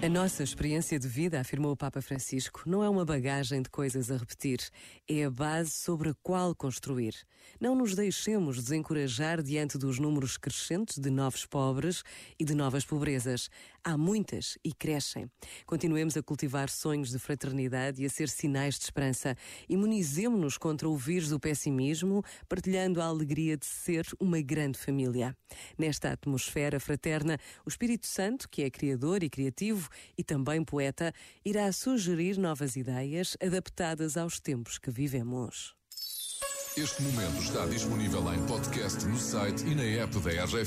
A nossa experiência de vida, afirmou o Papa Francisco, não é uma bagagem de coisas a repetir, é a base sobre a qual construir. Não nos deixemos desencorajar diante dos números crescentes de novos pobres e de novas pobrezas. Há muitas e crescem. Continuemos a cultivar sonhos de fraternidade e a ser sinais de esperança. Imunizemos-nos contra o vírus do pessimismo, partilhando a alegria de ser uma grande família. Nesta atmosfera fraterna, o Espírito Santo, que é criador e criativo, e também poeta, irá sugerir novas ideias adaptadas aos tempos que vivemos. Este momento está disponível em podcast no site e na app da RGF.